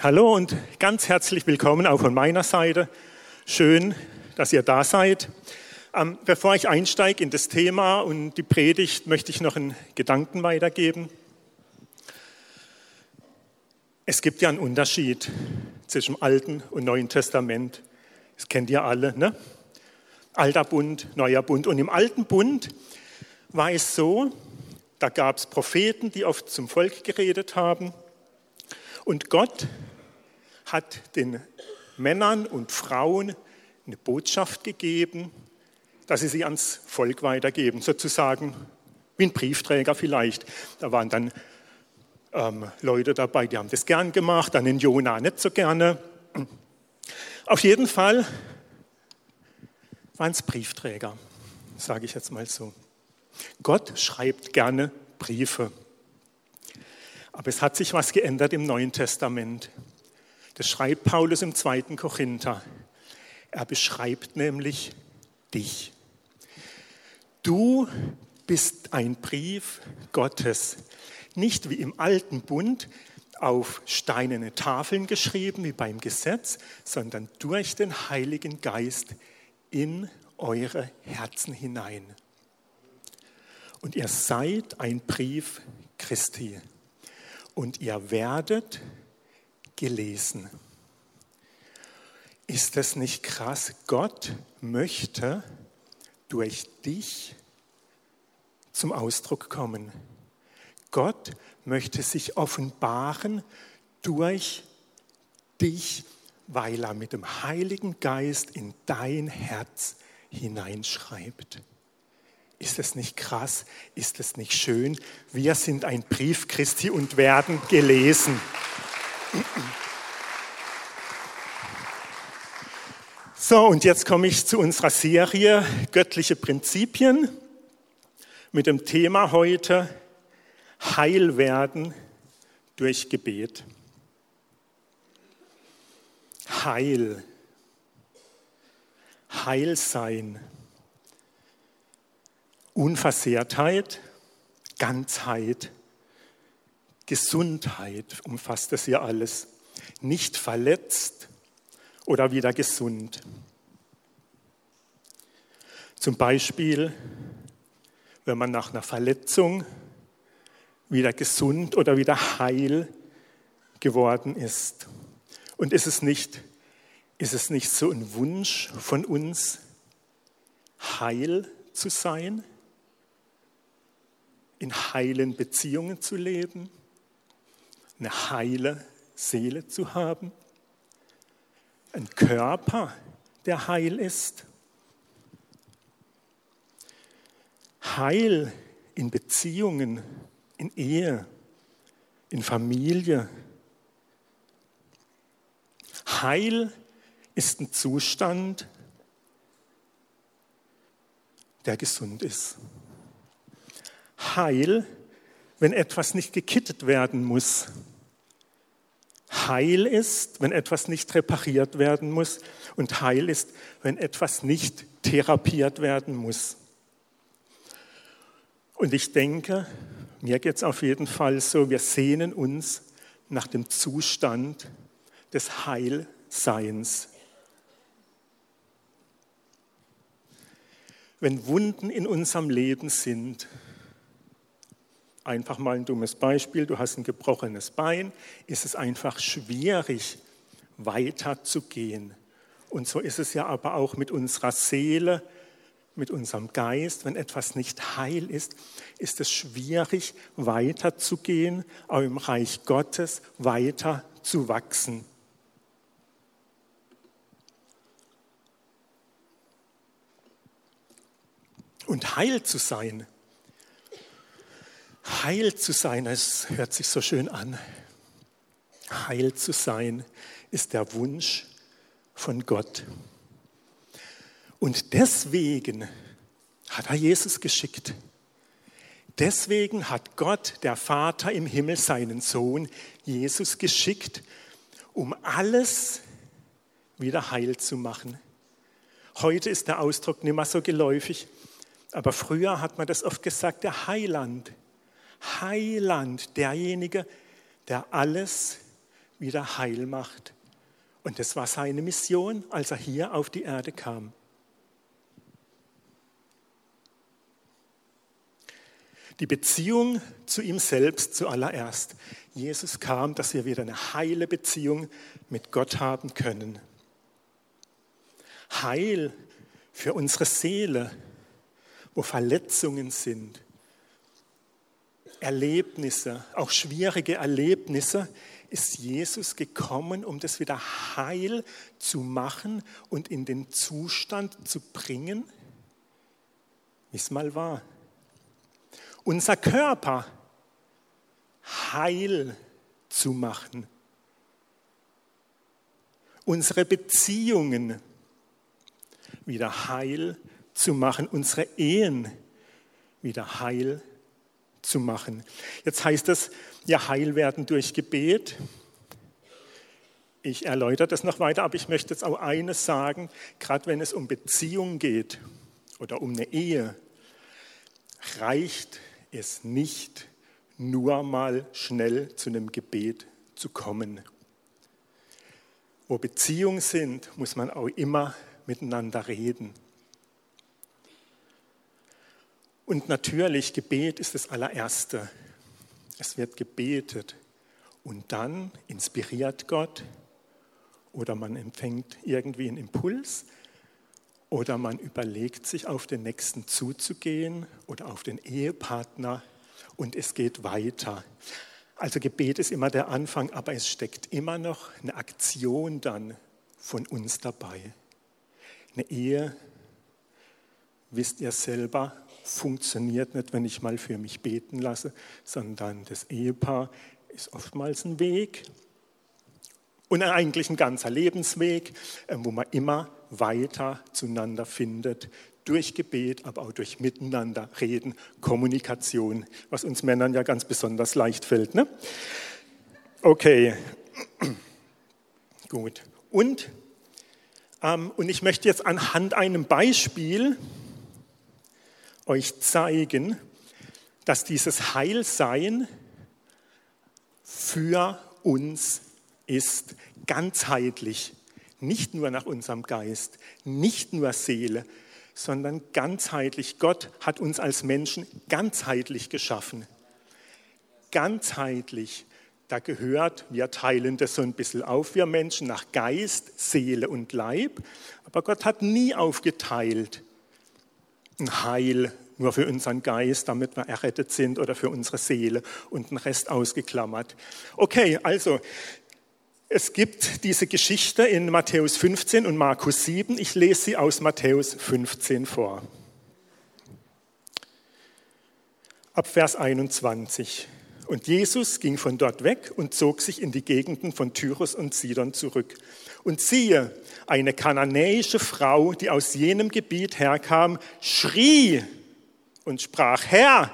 Hallo und ganz herzlich willkommen auch von meiner Seite. Schön, dass ihr da seid. Ähm, bevor ich einsteige in das Thema und die Predigt, möchte ich noch einen Gedanken weitergeben. Es gibt ja einen Unterschied zwischen Alten und Neuen Testament. Das kennt ihr alle, ne? Alter Bund, Neuer Bund. Und im Alten Bund war es so, da gab es Propheten, die oft zum Volk geredet haben. Und Gott hat den Männern und Frauen eine Botschaft gegeben, dass sie sie ans Volk weitergeben, sozusagen wie ein Briefträger vielleicht. Da waren dann ähm, Leute dabei, die haben das gern gemacht, dann den Jona nicht so gerne. Auf jeden Fall waren es Briefträger, sage ich jetzt mal so. Gott schreibt gerne Briefe. Aber es hat sich was geändert im Neuen Testament. Das schreibt Paulus im zweiten Korinther. Er beschreibt nämlich dich. Du bist ein Brief Gottes, nicht wie im alten Bund auf steinerne Tafeln geschrieben, wie beim Gesetz, sondern durch den Heiligen Geist in eure Herzen hinein. Und ihr seid ein Brief Christi und ihr werdet gelesen. Ist das nicht krass? Gott möchte durch dich zum Ausdruck kommen. Gott möchte sich offenbaren durch dich, weil er mit dem Heiligen Geist in dein Herz hineinschreibt. Ist es nicht krass? Ist es nicht schön? Wir sind ein Brief Christi und werden gelesen. So, und jetzt komme ich zu unserer Serie Göttliche Prinzipien mit dem Thema heute Heil werden durch Gebet. Heil. Heil sein. Unversehrtheit, Ganzheit, Gesundheit umfasst das hier alles. Nicht verletzt oder wieder gesund. Zum Beispiel, wenn man nach einer Verletzung wieder gesund oder wieder heil geworden ist. Und ist es nicht, ist es nicht so ein Wunsch von uns, heil zu sein? In heilen Beziehungen zu leben, eine heile Seele zu haben, ein Körper, der heil ist, Heil in Beziehungen, in Ehe, in Familie. Heil ist ein Zustand, der gesund ist. Heil, wenn etwas nicht gekittet werden muss. Heil ist, wenn etwas nicht repariert werden muss. Und Heil ist, wenn etwas nicht therapiert werden muss. Und ich denke, mir geht es auf jeden Fall so, wir sehnen uns nach dem Zustand des Heilseins. Wenn Wunden in unserem Leben sind, Einfach mal ein dummes Beispiel, du hast ein gebrochenes Bein, ist es einfach schwierig weiterzugehen. Und so ist es ja aber auch mit unserer Seele, mit unserem Geist. Wenn etwas nicht heil ist, ist es schwierig weiterzugehen, auch im Reich Gottes weiter zu wachsen. Und heil zu sein Heil zu sein, es hört sich so schön an. Heil zu sein ist der Wunsch von Gott. Und deswegen hat er Jesus geschickt. Deswegen hat Gott, der Vater im Himmel, seinen Sohn Jesus geschickt, um alles wieder heil zu machen. Heute ist der Ausdruck nicht mehr so geläufig, aber früher hat man das oft gesagt, der Heiland. Heiland, derjenige, der alles wieder heil macht. Und das war seine Mission, als er hier auf die Erde kam. Die Beziehung zu ihm selbst zuallererst. Jesus kam, dass wir wieder eine heile Beziehung mit Gott haben können. Heil für unsere Seele, wo Verletzungen sind, Erlebnisse, auch schwierige Erlebnisse, ist Jesus gekommen, um das wieder heil zu machen und in den Zustand zu bringen, wie es mal war. Unser Körper heil zu machen. Unsere Beziehungen wieder heil zu machen. Unsere Ehen wieder heil zu zu machen. Jetzt heißt es ja heil werden durch Gebet. Ich erläutere das noch weiter, aber ich möchte jetzt auch eines sagen, gerade wenn es um Beziehung geht oder um eine Ehe, reicht es nicht, nur mal schnell zu einem Gebet zu kommen. Wo Beziehungen sind, muss man auch immer miteinander reden. Und natürlich, Gebet ist das allererste. Es wird gebetet und dann inspiriert Gott oder man empfängt irgendwie einen Impuls oder man überlegt sich, auf den Nächsten zuzugehen oder auf den Ehepartner und es geht weiter. Also Gebet ist immer der Anfang, aber es steckt immer noch eine Aktion dann von uns dabei. Eine Ehe, wisst ihr selber, funktioniert nicht, wenn ich mal für mich beten lasse, sondern das Ehepaar ist oftmals ein Weg und eigentlich ein ganzer Lebensweg, äh, wo man immer weiter zueinander findet, durch Gebet, aber auch durch Miteinander reden, Kommunikation, was uns Männern ja ganz besonders leicht fällt. Ne? Okay, gut. Und, ähm, und ich möchte jetzt anhand einem Beispiel euch zeigen, dass dieses Heilsein für uns ist, ganzheitlich, nicht nur nach unserem Geist, nicht nur Seele, sondern ganzheitlich. Gott hat uns als Menschen ganzheitlich geschaffen. Ganzheitlich. Da gehört, wir teilen das so ein bisschen auf, wir Menschen, nach Geist, Seele und Leib. Aber Gott hat nie aufgeteilt ein Heil nur für unseren Geist, damit wir errettet sind oder für unsere Seele und den Rest ausgeklammert. Okay, also es gibt diese Geschichte in Matthäus 15 und Markus 7. Ich lese sie aus Matthäus 15 vor. Ab Vers 21. Und Jesus ging von dort weg und zog sich in die Gegenden von Tyrus und Sidon zurück. Und siehe, eine kananäische Frau, die aus jenem Gebiet herkam, schrie und sprach, Herr,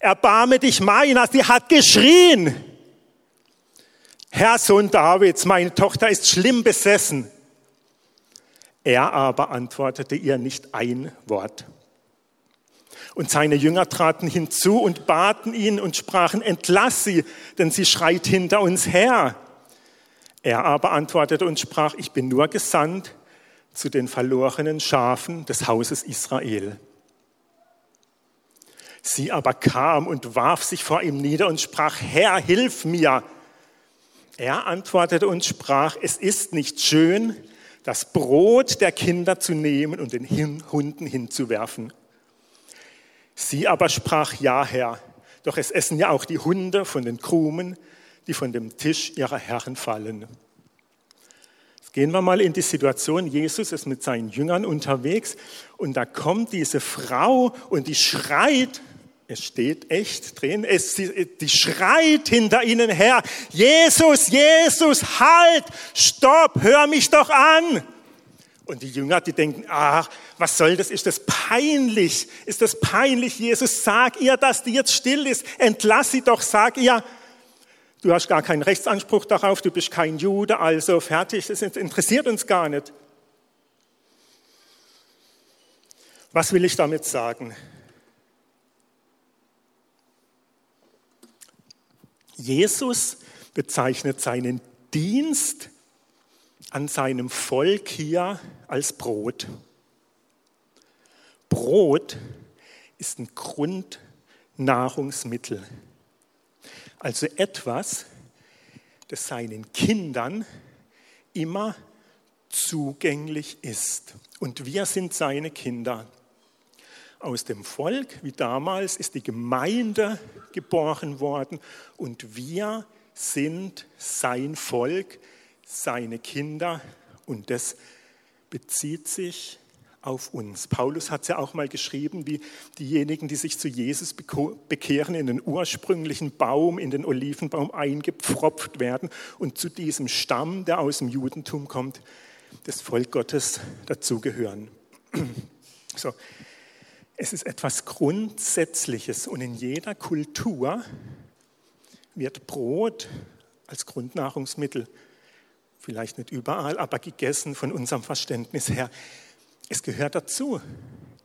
erbarme dich meiner. Sie hat geschrien. Herr Sohn Davids, meine Tochter ist schlimm besessen. Er aber antwortete ihr nicht ein Wort. Und seine Jünger traten hinzu und baten ihn und sprachen, entlass sie, denn sie schreit hinter uns her. Er aber antwortete und sprach, ich bin nur gesandt zu den verlorenen Schafen des Hauses Israel. Sie aber kam und warf sich vor ihm nieder und sprach, Herr, hilf mir. Er antwortete und sprach, es ist nicht schön, das Brot der Kinder zu nehmen und den Hunden hinzuwerfen. Sie aber sprach, ja, Herr, doch es essen ja auch die Hunde von den Krumen die von dem Tisch ihrer Herren fallen. Jetzt gehen wir mal in die Situation, Jesus ist mit seinen Jüngern unterwegs und da kommt diese Frau und die schreit, es steht echt drin, es, die schreit hinter ihnen her, Jesus, Jesus, halt, stopp, hör mich doch an. Und die Jünger, die denken, ach, was soll das? Ist das peinlich? Ist das peinlich? Jesus, sag ihr, dass die jetzt still ist. Entlass sie doch, sag ihr, Du hast gar keinen Rechtsanspruch darauf, du bist kein Jude, also fertig, das interessiert uns gar nicht. Was will ich damit sagen? Jesus bezeichnet seinen Dienst an seinem Volk hier als Brot. Brot ist ein Grundnahrungsmittel. Also etwas, das seinen Kindern immer zugänglich ist. Und wir sind seine Kinder. Aus dem Volk, wie damals, ist die Gemeinde geboren worden und wir sind sein Volk, seine Kinder und das bezieht sich auf uns. Paulus hat es ja auch mal geschrieben, wie diejenigen, die sich zu Jesus bekehren, in den ursprünglichen Baum, in den Olivenbaum eingepfropft werden und zu diesem Stamm, der aus dem Judentum kommt, das Volk Gottes dazugehören. So. Es ist etwas Grundsätzliches und in jeder Kultur wird Brot als Grundnahrungsmittel, vielleicht nicht überall, aber gegessen von unserem Verständnis her. Es gehört dazu.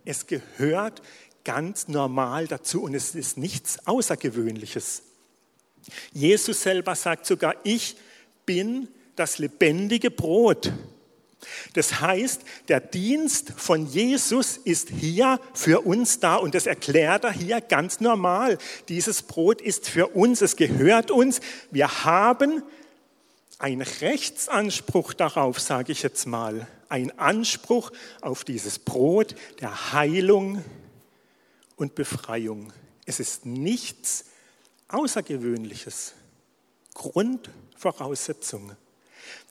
Es gehört ganz normal dazu und es ist nichts Außergewöhnliches. Jesus selber sagt sogar, ich bin das lebendige Brot. Das heißt, der Dienst von Jesus ist hier für uns da und das erklärt er hier ganz normal. Dieses Brot ist für uns, es gehört uns. Wir haben einen Rechtsanspruch darauf, sage ich jetzt mal, ein Anspruch auf dieses Brot der Heilung und Befreiung. Es ist nichts Außergewöhnliches, Grundvoraussetzung.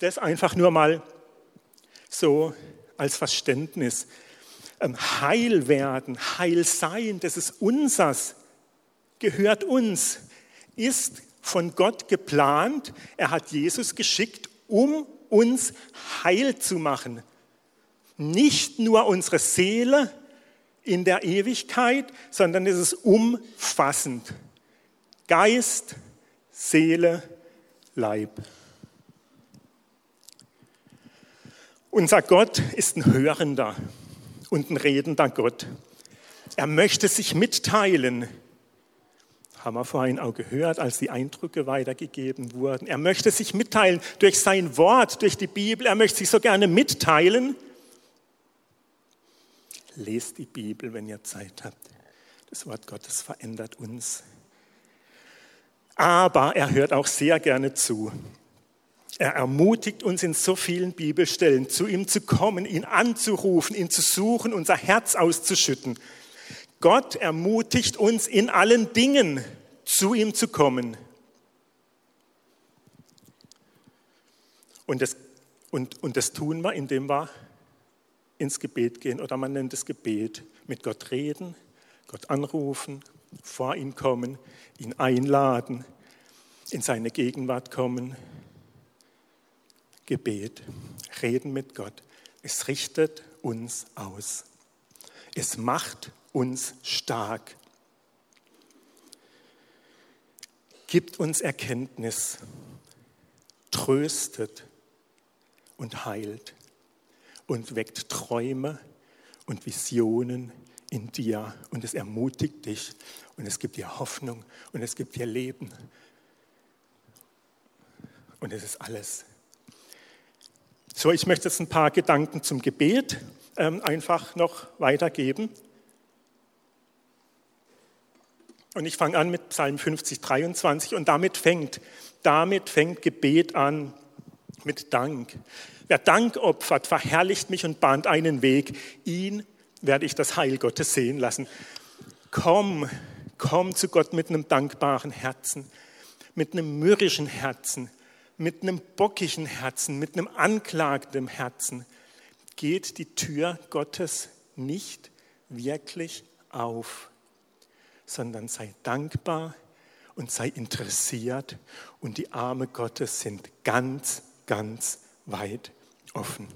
Das einfach nur mal so als Verständnis. Ähm, heil werden, heil sein, das ist unsers, gehört uns, ist von Gott geplant. Er hat Jesus geschickt, um uns heil zu machen. Nicht nur unsere Seele in der Ewigkeit, sondern es ist umfassend. Geist, Seele, Leib. Unser Gott ist ein hörender und ein redender Gott. Er möchte sich mitteilen. Haben wir vorhin auch gehört, als die Eindrücke weitergegeben wurden. Er möchte sich mitteilen durch sein Wort, durch die Bibel. Er möchte sich so gerne mitteilen. Lest die Bibel, wenn ihr Zeit habt. Das Wort Gottes verändert uns. Aber er hört auch sehr gerne zu. Er ermutigt uns in so vielen Bibelstellen, zu ihm zu kommen, ihn anzurufen, ihn zu suchen, unser Herz auszuschütten. Gott ermutigt uns in allen Dingen, zu ihm zu kommen. Und das, und, und das tun wir, indem wir ins Gebet gehen oder man nennt es Gebet. Mit Gott reden, Gott anrufen, vor ihn kommen, ihn einladen, in seine Gegenwart kommen, Gebet, reden mit Gott. Es richtet uns aus. Es macht uns stark. Gibt uns Erkenntnis, tröstet und heilt und weckt Träume und Visionen in dir und es ermutigt dich und es gibt dir Hoffnung und es gibt dir Leben. Und es ist alles so, ich möchte jetzt ein paar Gedanken zum Gebet ähm, einfach noch weitergeben. Und ich fange an mit Psalm 50, 23 und damit fängt, damit fängt Gebet an mit Dank. Wer Dank opfert, verherrlicht mich und bahnt einen Weg. Ihn werde ich das Heil Gottes sehen lassen. Komm, komm zu Gott mit einem dankbaren Herzen, mit einem mürrischen Herzen, mit einem bockigen Herzen, mit einem anklagenden Herzen geht die Tür Gottes nicht wirklich auf, sondern sei dankbar und sei interessiert und die Arme Gottes sind ganz, ganz weit offen.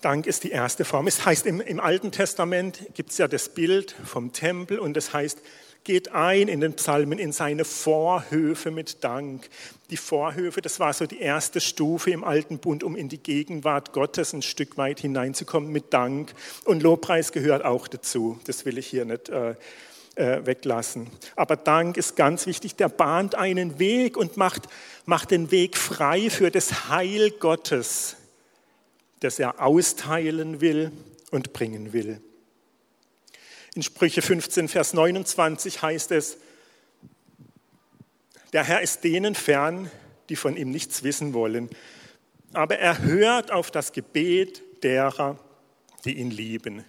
Dank ist die erste Form. Es heißt im, im Alten Testament gibt es ja das Bild vom Tempel und es heißt, geht ein in den Psalmen in seine Vorhöfe mit Dank. Die Vorhöfe, das war so die erste Stufe im Alten Bund, um in die Gegenwart Gottes ein Stück weit hineinzukommen mit Dank. Und Lobpreis gehört auch dazu. Das will ich hier nicht äh, äh, weglassen. Aber Dank ist ganz wichtig, der bahnt einen Weg und macht, macht den Weg frei für das Heil Gottes, das er austeilen will und bringen will. In Sprüche 15, Vers 29 heißt es, der Herr ist denen fern, die von ihm nichts wissen wollen, aber er hört auf das Gebet derer, die ihn lieben.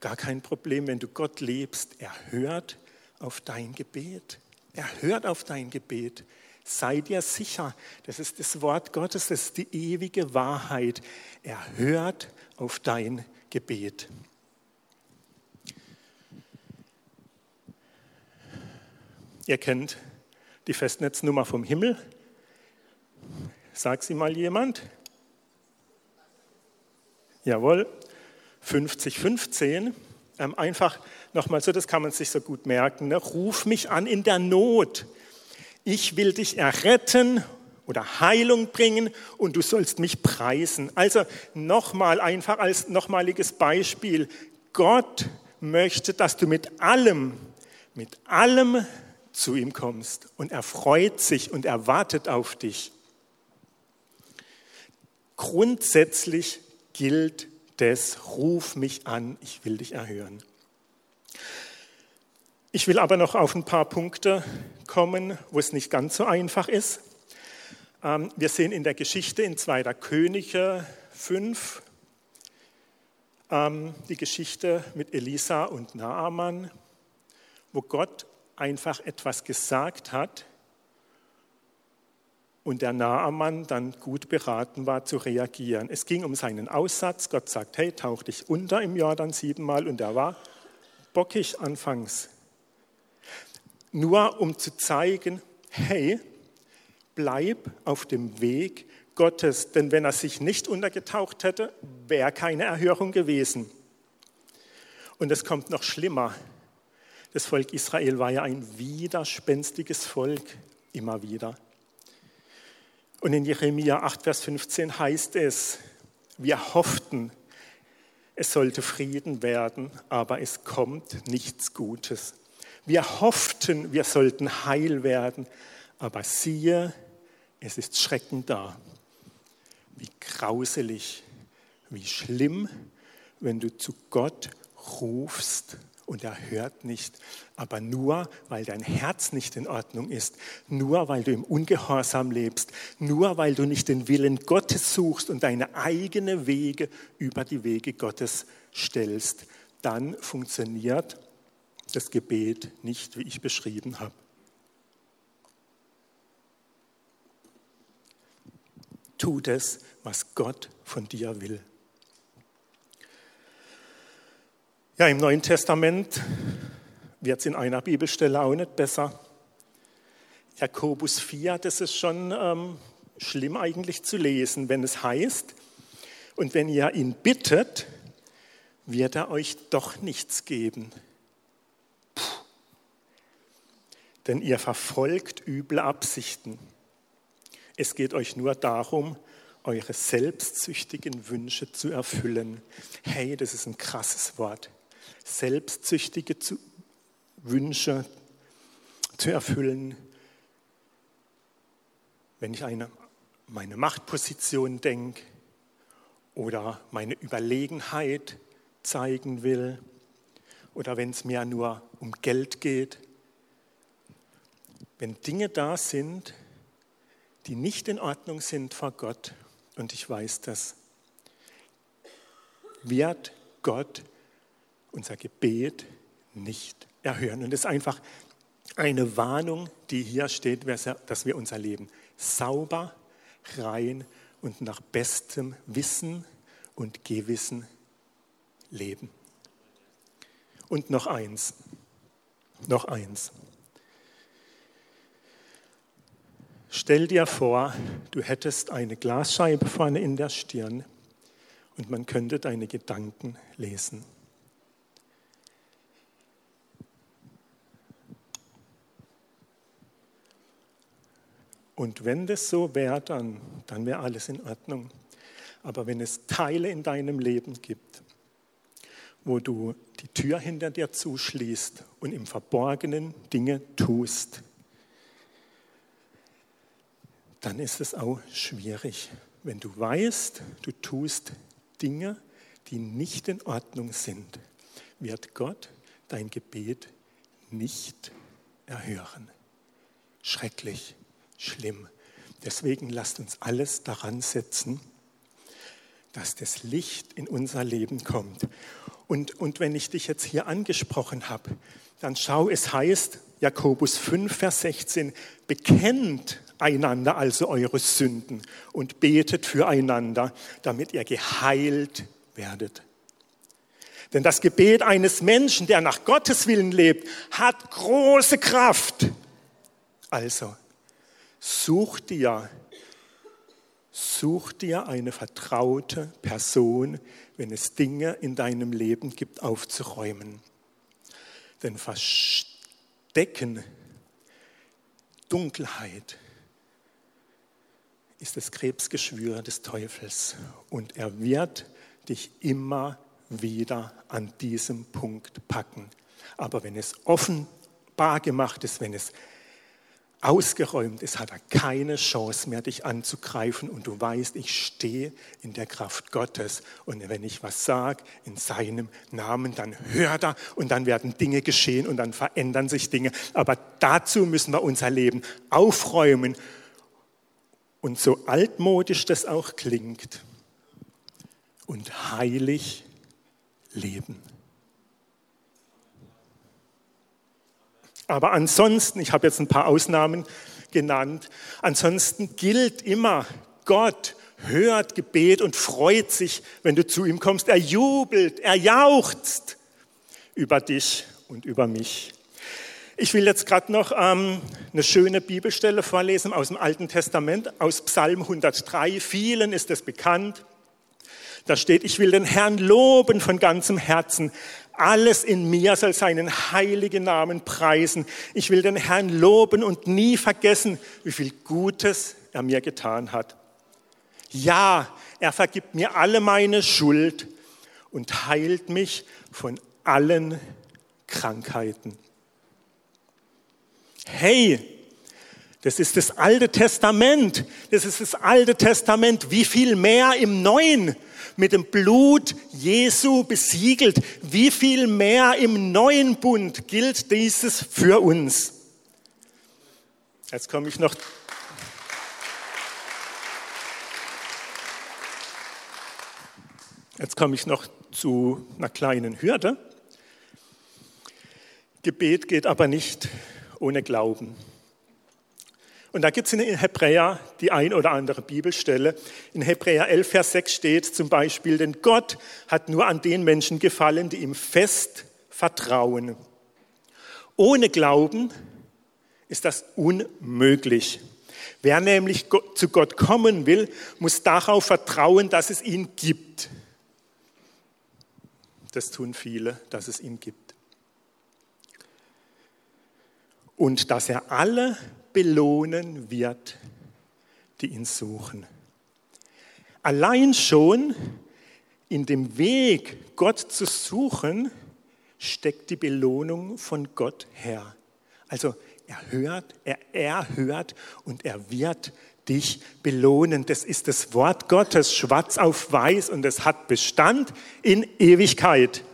Gar kein Problem, wenn du Gott liebst. Er hört auf dein Gebet. Er hört auf dein Gebet. Sei dir sicher, das ist das Wort Gottes, das ist die ewige Wahrheit. Er hört auf dein Gebet. Ihr kennt die Festnetznummer vom Himmel. Sag sie mal jemand. Jawohl, 5015. Ähm, einfach nochmal so, das kann man sich so gut merken. Ne? Ruf mich an in der Not. Ich will dich erretten oder Heilung bringen und du sollst mich preisen. Also nochmal einfach als nochmaliges Beispiel. Gott möchte, dass du mit allem, mit allem zu ihm kommst und er freut sich und er wartet auf dich. Grundsätzlich gilt des Ruf mich an, ich will dich erhören. Ich will aber noch auf ein paar Punkte kommen, wo es nicht ganz so einfach ist. Ähm, wir sehen in der Geschichte in 2. Könige 5 ähm, die Geschichte mit Elisa und Naaman, wo Gott einfach etwas gesagt hat, und der Naaman dann gut beraten war zu reagieren. Es ging um seinen Aussatz. Gott sagt, hey, tauch dich unter im Jordan siebenmal und er war bockig anfangs. Nur um zu zeigen, hey, bleib auf dem Weg Gottes, denn wenn er sich nicht untergetaucht hätte, wäre keine Erhörung gewesen. Und es kommt noch schlimmer. Das Volk Israel war ja ein widerspenstiges Volk, immer wieder. Und in Jeremia 8, Vers 15 heißt es, wir hofften, es sollte Frieden werden, aber es kommt nichts Gutes. Wir hofften, wir sollten heil werden, aber siehe, es ist Schrecken da. Wie grauselig, wie schlimm, wenn du zu Gott rufst und er hört nicht. Aber nur, weil dein Herz nicht in Ordnung ist, nur weil du im Ungehorsam lebst, nur weil du nicht den Willen Gottes suchst und deine eigenen Wege über die Wege Gottes stellst, dann funktioniert das Gebet nicht, wie ich beschrieben habe. Tu das, was Gott von dir will. Ja, im Neuen Testament wird es in einer Bibelstelle auch nicht besser. Jakobus 4, das ist schon ähm, schlimm eigentlich zu lesen, wenn es heißt, und wenn ihr ihn bittet, wird er euch doch nichts geben. Puh. Denn ihr verfolgt üble Absichten. Es geht euch nur darum, eure selbstsüchtigen Wünsche zu erfüllen. Hey, das ist ein krasses Wort selbstsüchtige Wünsche zu erfüllen. Wenn ich eine, meine Machtposition denke oder meine Überlegenheit zeigen will oder wenn es mir nur um Geld geht. Wenn Dinge da sind, die nicht in Ordnung sind vor Gott, und ich weiß das, wird Gott unser Gebet nicht erhören. Und das ist einfach eine Warnung, die hier steht, dass wir unser Leben sauber, rein und nach bestem Wissen und Gewissen leben. Und noch eins, noch eins. Stell dir vor, du hättest eine Glasscheibe vorne in der Stirn und man könnte deine Gedanken lesen. Und wenn das so wäre, dann, dann wäre alles in Ordnung. Aber wenn es Teile in deinem Leben gibt, wo du die Tür hinter dir zuschließt und im Verborgenen Dinge tust, dann ist es auch schwierig. Wenn du weißt, du tust Dinge, die nicht in Ordnung sind, wird Gott dein Gebet nicht erhören. Schrecklich, schlimm. Deswegen lasst uns alles daran setzen, dass das Licht in unser Leben kommt. Und, und wenn ich dich jetzt hier angesprochen habe, dann schau, es heißt, Jakobus 5, Vers 16, bekennt einander also eure Sünden und betet füreinander, damit ihr geheilt werdet. Denn das Gebet eines Menschen, der nach Gottes Willen lebt, hat große Kraft. Also, such dir, such dir eine vertraute Person, wenn es Dinge in deinem Leben gibt, aufzuräumen. Denn Verstecken, Dunkelheit ist das Krebsgeschwür des Teufels und er wird dich immer wieder an diesem Punkt packen. Aber wenn es offenbar gemacht ist, wenn es ausgeräumt ist, hat er keine Chance mehr, dich anzugreifen. Und du weißt, ich stehe in der Kraft Gottes. Und wenn ich was sage in seinem Namen, dann hört er und dann werden Dinge geschehen und dann verändern sich Dinge. Aber dazu müssen wir unser Leben aufräumen. Und so altmodisch das auch klingt und heilig leben. Aber ansonsten, ich habe jetzt ein paar Ausnahmen genannt, ansonsten gilt immer, Gott hört Gebet und freut sich, wenn du zu ihm kommst. Er jubelt, er jauchzt über dich und über mich. Ich will jetzt gerade noch ähm, eine schöne Bibelstelle vorlesen aus dem Alten Testament, aus Psalm 103. Vielen ist es bekannt. Da steht, ich will den Herrn loben von ganzem Herzen. Alles in mir soll seinen heiligen Namen preisen. Ich will den Herrn loben und nie vergessen, wie viel Gutes er mir getan hat. Ja, er vergibt mir alle meine Schuld und heilt mich von allen Krankheiten. Hey, das ist das Alte Testament. Das ist das Alte Testament. Wie viel mehr im Neuen? mit dem Blut Jesu besiegelt. Wie viel mehr im neuen Bund gilt dieses für uns? Jetzt komme ich noch. Jetzt komme ich noch zu einer kleinen Hürde. Gebet geht aber nicht ohne Glauben. Und da gibt es in Hebräer die ein oder andere Bibelstelle. In Hebräer 11, Vers 6 steht zum Beispiel, denn Gott hat nur an den Menschen gefallen, die ihm fest vertrauen. Ohne Glauben ist das unmöglich. Wer nämlich zu Gott kommen will, muss darauf vertrauen, dass es ihn gibt. Das tun viele, dass es ihn gibt. Und dass er alle belohnen wird, die ihn suchen. Allein schon in dem Weg, Gott zu suchen, steckt die Belohnung von Gott her. Also er hört, er erhört und er wird dich belohnen. Das ist das Wort Gottes, schwarz auf weiß und es hat Bestand in Ewigkeit.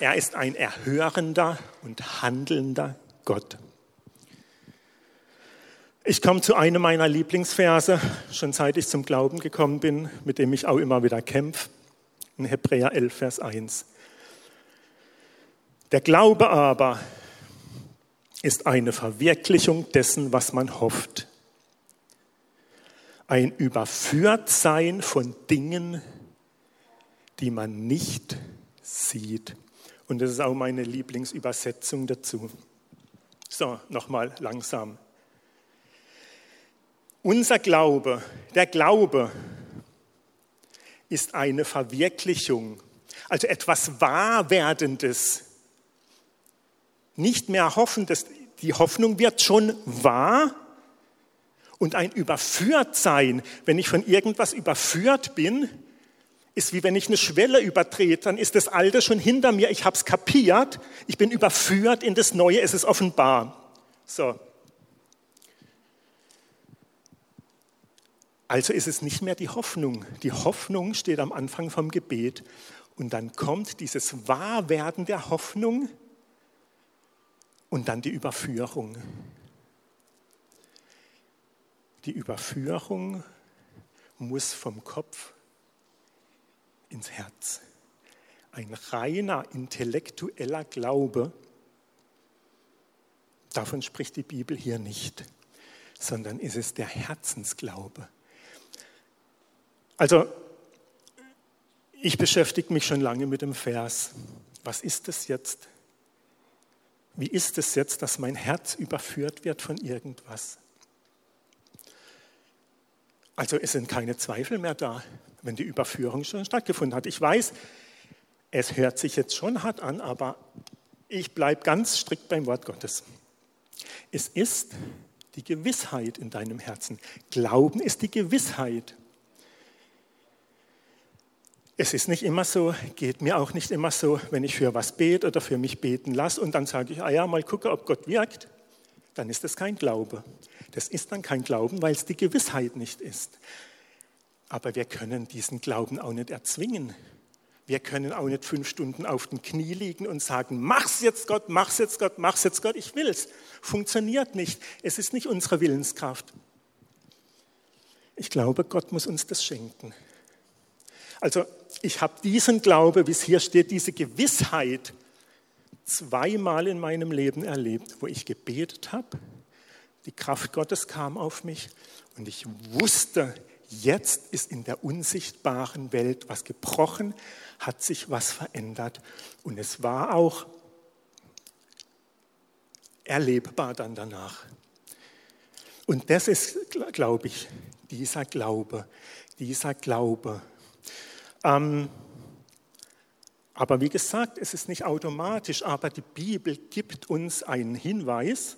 Er ist ein erhörender und handelnder Gott. Ich komme zu einem meiner Lieblingsverse, schon seit ich zum Glauben gekommen bin, mit dem ich auch immer wieder kämpfe, in Hebräer 11, Vers 1. Der Glaube aber ist eine Verwirklichung dessen, was man hofft. Ein Überführtsein von Dingen, die man nicht sieht. Und das ist auch meine Lieblingsübersetzung dazu. So, nochmal langsam. Unser Glaube, der Glaube ist eine Verwirklichung, also etwas Wahrwerdendes. Nicht mehr hoffen, dass die Hoffnung wird schon wahr Und ein Überführtsein, wenn ich von irgendwas überführt bin, ist wie wenn ich eine Schwelle übertrete, dann ist das Alte schon hinter mir, ich habe es kapiert, ich bin überführt in das Neue, es ist offenbar. So. Also ist es nicht mehr die Hoffnung. Die Hoffnung steht am Anfang vom Gebet und dann kommt dieses Wahrwerden der Hoffnung und dann die Überführung. Die Überführung muss vom Kopf ins Herz. Ein reiner intellektueller Glaube, davon spricht die Bibel hier nicht, sondern ist es der Herzensglaube. Also, ich beschäftige mich schon lange mit dem Vers. Was ist es jetzt? Wie ist es jetzt, dass mein Herz überführt wird von irgendwas? Also es sind keine Zweifel mehr da wenn die Überführung schon stattgefunden hat. Ich weiß, es hört sich jetzt schon hart an, aber ich bleibe ganz strikt beim Wort Gottes. Es ist die Gewissheit in deinem Herzen. Glauben ist die Gewissheit. Es ist nicht immer so, geht mir auch nicht immer so, wenn ich für was bete oder für mich beten lasse und dann sage ich, ah ja, mal gucke, ob Gott wirkt, dann ist das kein Glaube. Das ist dann kein Glauben, weil es die Gewissheit nicht ist. Aber wir können diesen Glauben auch nicht erzwingen. Wir können auch nicht fünf Stunden auf dem Knie liegen und sagen, mach's jetzt Gott, mach's jetzt Gott, mach's jetzt Gott, ich will's. Funktioniert nicht. Es ist nicht unsere Willenskraft. Ich glaube, Gott muss uns das schenken. Also ich habe diesen Glaube, wie es hier steht, diese Gewissheit zweimal in meinem Leben erlebt, wo ich gebetet habe, die Kraft Gottes kam auf mich und ich wusste, Jetzt ist in der unsichtbaren Welt was gebrochen, hat sich was verändert und es war auch erlebbar dann danach. Und das ist, glaube ich, dieser Glaube, dieser Glaube. Ähm, aber wie gesagt, es ist nicht automatisch, aber die Bibel gibt uns einen Hinweis,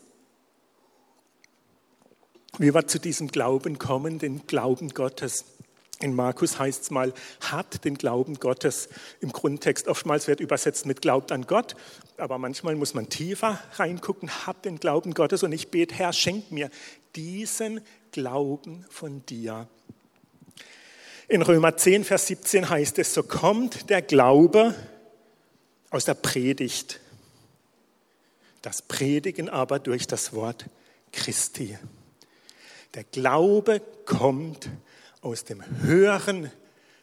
wie wir zu diesem Glauben kommen, den Glauben Gottes. In Markus heißt es mal, hat den Glauben Gottes. Im Grundtext oftmals wird übersetzt mit glaubt an Gott, aber manchmal muss man tiefer reingucken, hat den Glauben Gottes und ich bete, Herr, schenk mir diesen Glauben von dir. In Römer 10, Vers 17 heißt es, so kommt der Glaube aus der Predigt, das Predigen aber durch das Wort Christi. Der Glaube kommt aus dem Hören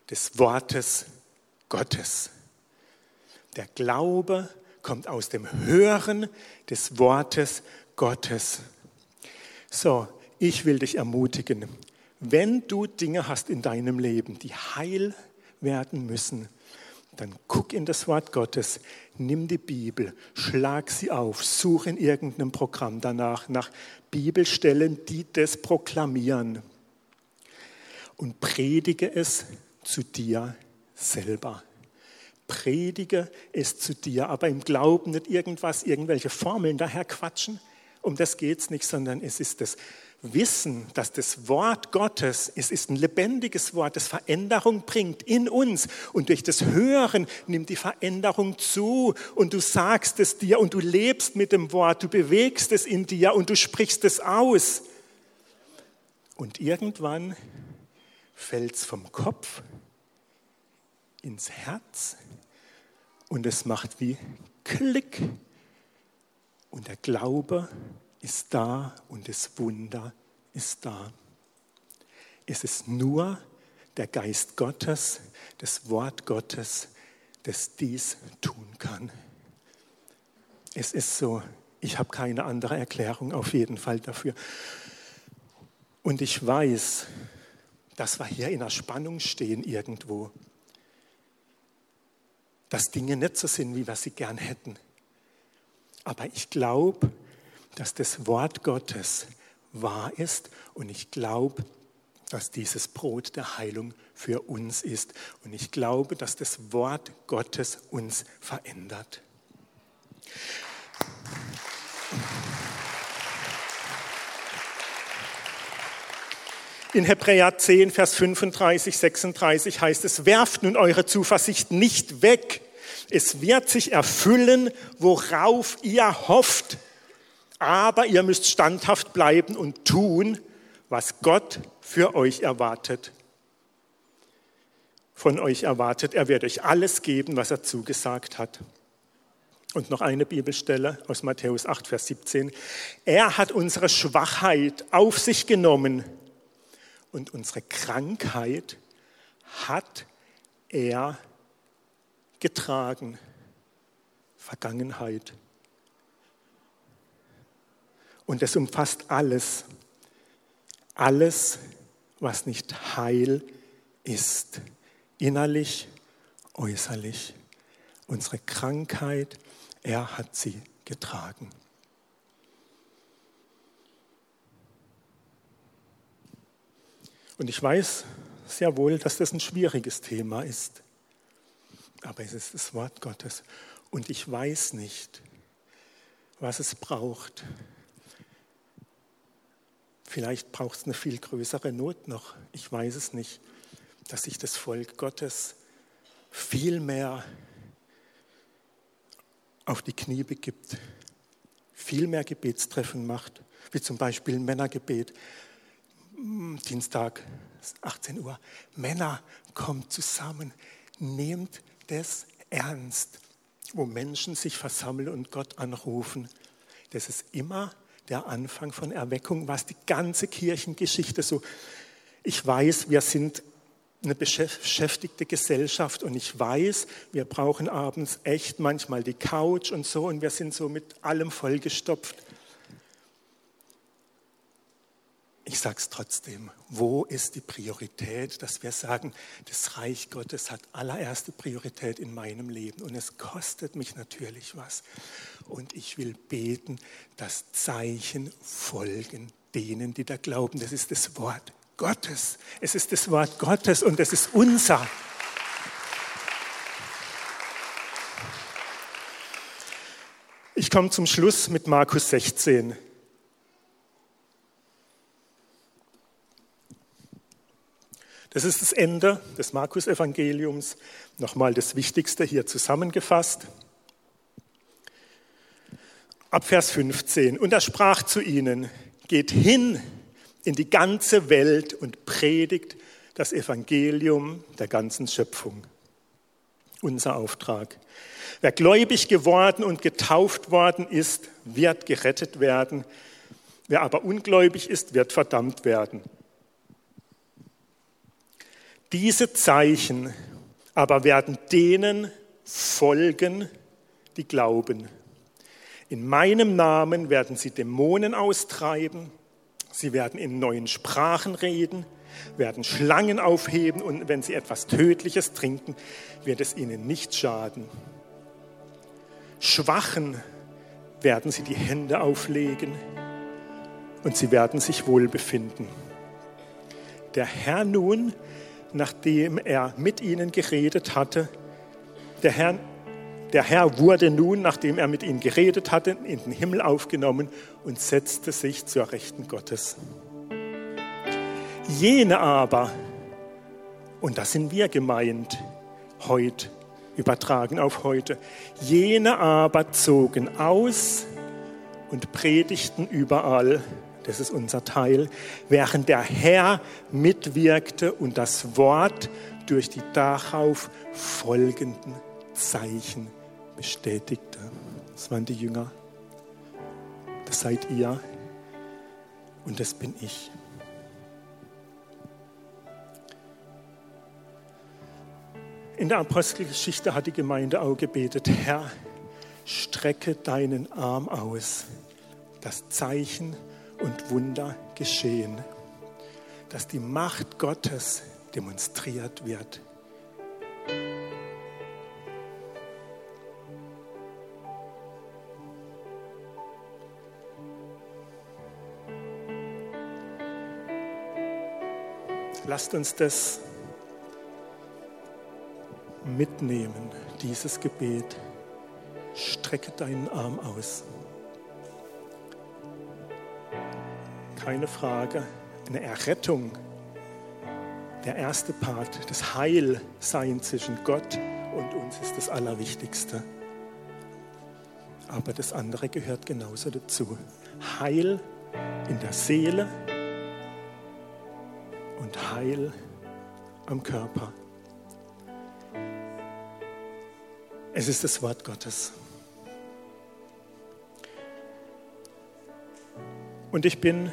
des Wortes Gottes. Der Glaube kommt aus dem Hören des Wortes Gottes. So, ich will dich ermutigen, wenn du Dinge hast in deinem Leben, die heil werden müssen, dann guck in das Wort Gottes, nimm die Bibel, schlag sie auf, such in irgendeinem Programm danach nach Bibelstellen, die das proklamieren und predige es zu dir selber. Predige es zu dir, aber im Glauben nicht irgendwas, irgendwelche Formeln daher quatschen. Um das geht es nicht, sondern es ist das wissen, dass das Wort Gottes, es ist ein lebendiges Wort, das Veränderung bringt in uns. Und durch das Hören nimmt die Veränderung zu und du sagst es dir und du lebst mit dem Wort, du bewegst es in dir und du sprichst es aus. Und irgendwann fällt es vom Kopf ins Herz und es macht wie Klick. Und der Glaube ist da und das Wunder ist da. Es ist nur der Geist Gottes, das Wort Gottes, das dies tun kann. Es ist so, ich habe keine andere Erklärung auf jeden Fall dafür. Und ich weiß, dass wir hier in der Spannung stehen irgendwo, dass Dinge nicht so sind, wie wir sie gern hätten. Aber ich glaube, dass das Wort Gottes wahr ist und ich glaube, dass dieses Brot der Heilung für uns ist. Und ich glaube, dass das Wort Gottes uns verändert. In Hebräer 10, Vers 35, 36 heißt es, werft nun eure Zuversicht nicht weg. Es wird sich erfüllen, worauf ihr hofft. Aber ihr müsst standhaft bleiben und tun, was Gott für euch erwartet. Von euch erwartet, er wird euch alles geben, was er zugesagt hat. Und noch eine Bibelstelle aus Matthäus 8, Vers 17. Er hat unsere Schwachheit auf sich genommen und unsere Krankheit hat er getragen. Vergangenheit. Und es umfasst alles, alles, was nicht heil ist, innerlich, äußerlich. Unsere Krankheit, er hat sie getragen. Und ich weiß sehr wohl, dass das ein schwieriges Thema ist. Aber es ist das Wort Gottes. Und ich weiß nicht, was es braucht. Vielleicht braucht es eine viel größere Not noch. Ich weiß es nicht, dass sich das Volk Gottes viel mehr auf die Knie begibt, viel mehr Gebetstreffen macht, wie zum Beispiel Männergebet. Hm, Dienstag, 18 Uhr. Männer, kommt zusammen, nehmt das ernst, wo Menschen sich versammeln und Gott anrufen. Das ist immer der Anfang von Erweckung, was die ganze Kirchengeschichte so. Ich weiß, wir sind eine beschäftigte Gesellschaft und ich weiß, wir brauchen abends echt manchmal die Couch und so und wir sind so mit allem vollgestopft. Ich sage es trotzdem, wo ist die Priorität, dass wir sagen, das Reich Gottes hat allererste Priorität in meinem Leben und es kostet mich natürlich was. Und ich will beten, dass Zeichen folgen denen, die da glauben. Das ist das Wort Gottes. Es ist das Wort Gottes und es ist unser. Ich komme zum Schluss mit Markus 16. Das ist das Ende des Markus-Evangeliums. Nochmal das Wichtigste hier zusammengefasst. Ab Vers 15. Und er sprach zu ihnen, geht hin in die ganze Welt und predigt das Evangelium der ganzen Schöpfung. Unser Auftrag. Wer gläubig geworden und getauft worden ist, wird gerettet werden. Wer aber ungläubig ist, wird verdammt werden. Diese Zeichen aber werden denen folgen, die glauben. In meinem Namen werden sie Dämonen austreiben Sie werden in neuen Sprachen reden, werden Schlangen aufheben und wenn sie etwas Tödliches trinken, wird es ihnen nicht schaden. Schwachen werden sie die Hände auflegen und sie werden sich wohl befinden. Der Herr nun, nachdem er mit ihnen geredet hatte, der Herr der Herr wurde nun, nachdem er mit ihnen geredet hatte, in den Himmel aufgenommen und setzte sich zur Rechten Gottes. Jene aber, und das sind wir gemeint, heute, übertragen auf heute, jene aber zogen aus und predigten überall, das ist unser Teil, während der Herr mitwirkte und das Wort durch die darauf folgenden Zeichen bestätigte. Das waren die Jünger. Das seid ihr und das bin ich. In der Apostelgeschichte hat die Gemeinde auch gebetet, Herr, strecke deinen Arm aus, dass Zeichen und Wunder geschehen, dass die Macht Gottes demonstriert wird. Lasst uns das mitnehmen, dieses Gebet. Strecke deinen Arm aus. Keine Frage, eine Errettung der erste Part, das Heilsein zwischen Gott und uns ist das Allerwichtigste. Aber das andere gehört genauso dazu. Heil in der Seele und Heil am Körper. Es ist das Wort Gottes. Und ich bin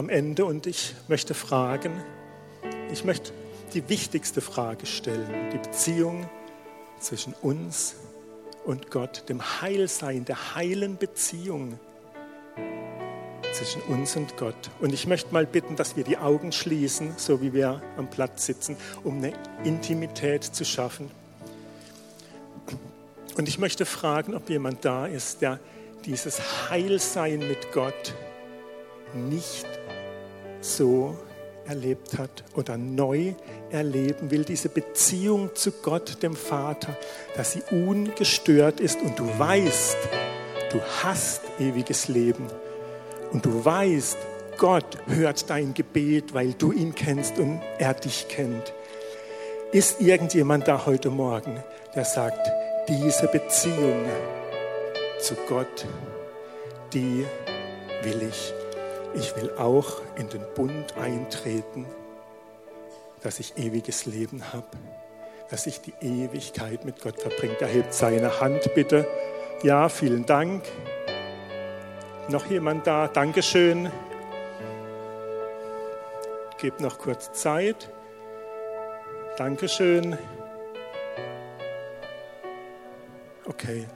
am Ende und ich möchte fragen, ich möchte die wichtigste Frage stellen, die Beziehung zwischen uns und Gott, dem Heilsein, der heilen Beziehung zwischen uns und Gott. Und ich möchte mal bitten, dass wir die Augen schließen, so wie wir am Platz sitzen, um eine Intimität zu schaffen. Und ich möchte fragen, ob jemand da ist, der dieses Heilsein mit Gott nicht so erlebt hat oder neu erleben will, diese Beziehung zu Gott, dem Vater, dass sie ungestört ist und du weißt, du hast ewiges Leben und du weißt, Gott hört dein Gebet, weil du ihn kennst und er dich kennt. Ist irgendjemand da heute Morgen, der sagt, diese Beziehung zu Gott, die will ich. Ich will auch in den Bund eintreten, dass ich ewiges Leben habe, dass ich die Ewigkeit mit Gott verbringe. Er hebt seine Hand bitte. Ja, vielen Dank. Noch jemand da? Dankeschön. Gebt noch kurz Zeit. Dankeschön. Okay.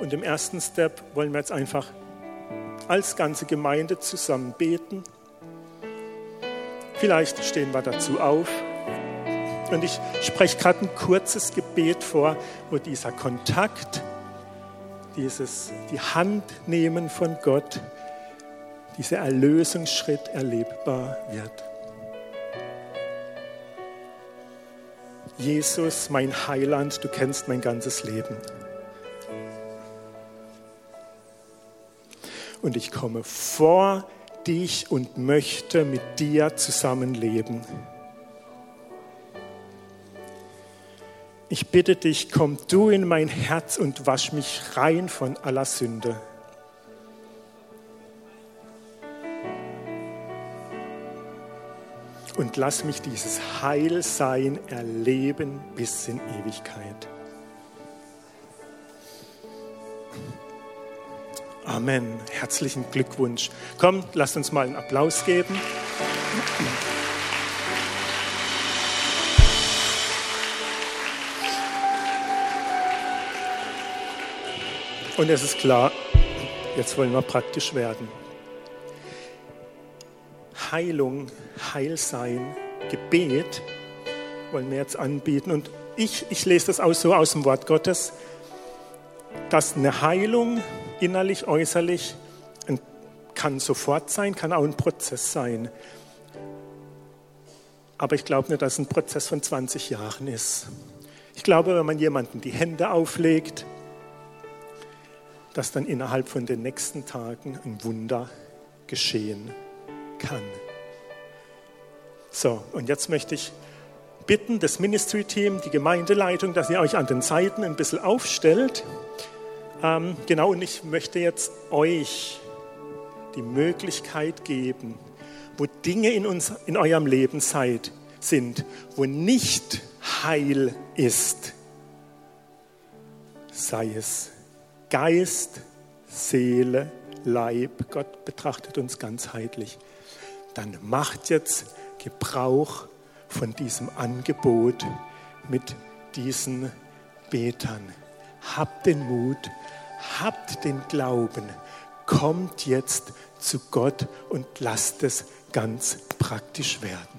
Und im ersten Step wollen wir jetzt einfach als ganze Gemeinde zusammen beten. Vielleicht stehen wir dazu auf. Und ich spreche gerade ein kurzes Gebet vor, wo dieser Kontakt dieses, die Hand nehmen von Gott, dieser Erlösungsschritt erlebbar wird. Jesus, mein Heiland, du kennst mein ganzes Leben. Und ich komme vor dich und möchte mit dir zusammenleben. Ich bitte dich, komm du in mein Herz und wasch mich rein von aller Sünde. Und lass mich dieses Heilsein erleben bis in Ewigkeit. Amen. Herzlichen Glückwunsch. Komm, lasst uns mal einen Applaus geben. Und es ist klar, jetzt wollen wir praktisch werden. Heilung, Heilsein, Gebet wollen wir jetzt anbieten. Und ich, ich lese das auch so aus dem Wort Gottes, dass eine Heilung innerlich, äußerlich kann sofort sein, kann auch ein Prozess sein. Aber ich glaube nicht, dass es ein Prozess von 20 Jahren ist. Ich glaube, wenn man jemanden die Hände auflegt, dass dann innerhalb von den nächsten Tagen ein Wunder geschehen kann. So, und jetzt möchte ich bitten, das Ministry-Team, die Gemeindeleitung, dass ihr euch an den Seiten ein bisschen aufstellt. Ähm, genau, und ich möchte jetzt euch die Möglichkeit geben, wo Dinge in, uns, in eurem Leben seid, sind, wo nicht Heil ist, sei es Geist, Seele, Leib, Gott betrachtet uns ganzheitlich, dann macht jetzt Gebrauch von diesem Angebot mit diesen Betern. Habt den Mut, habt den Glauben, kommt jetzt zu Gott und lasst es ganz praktisch werden.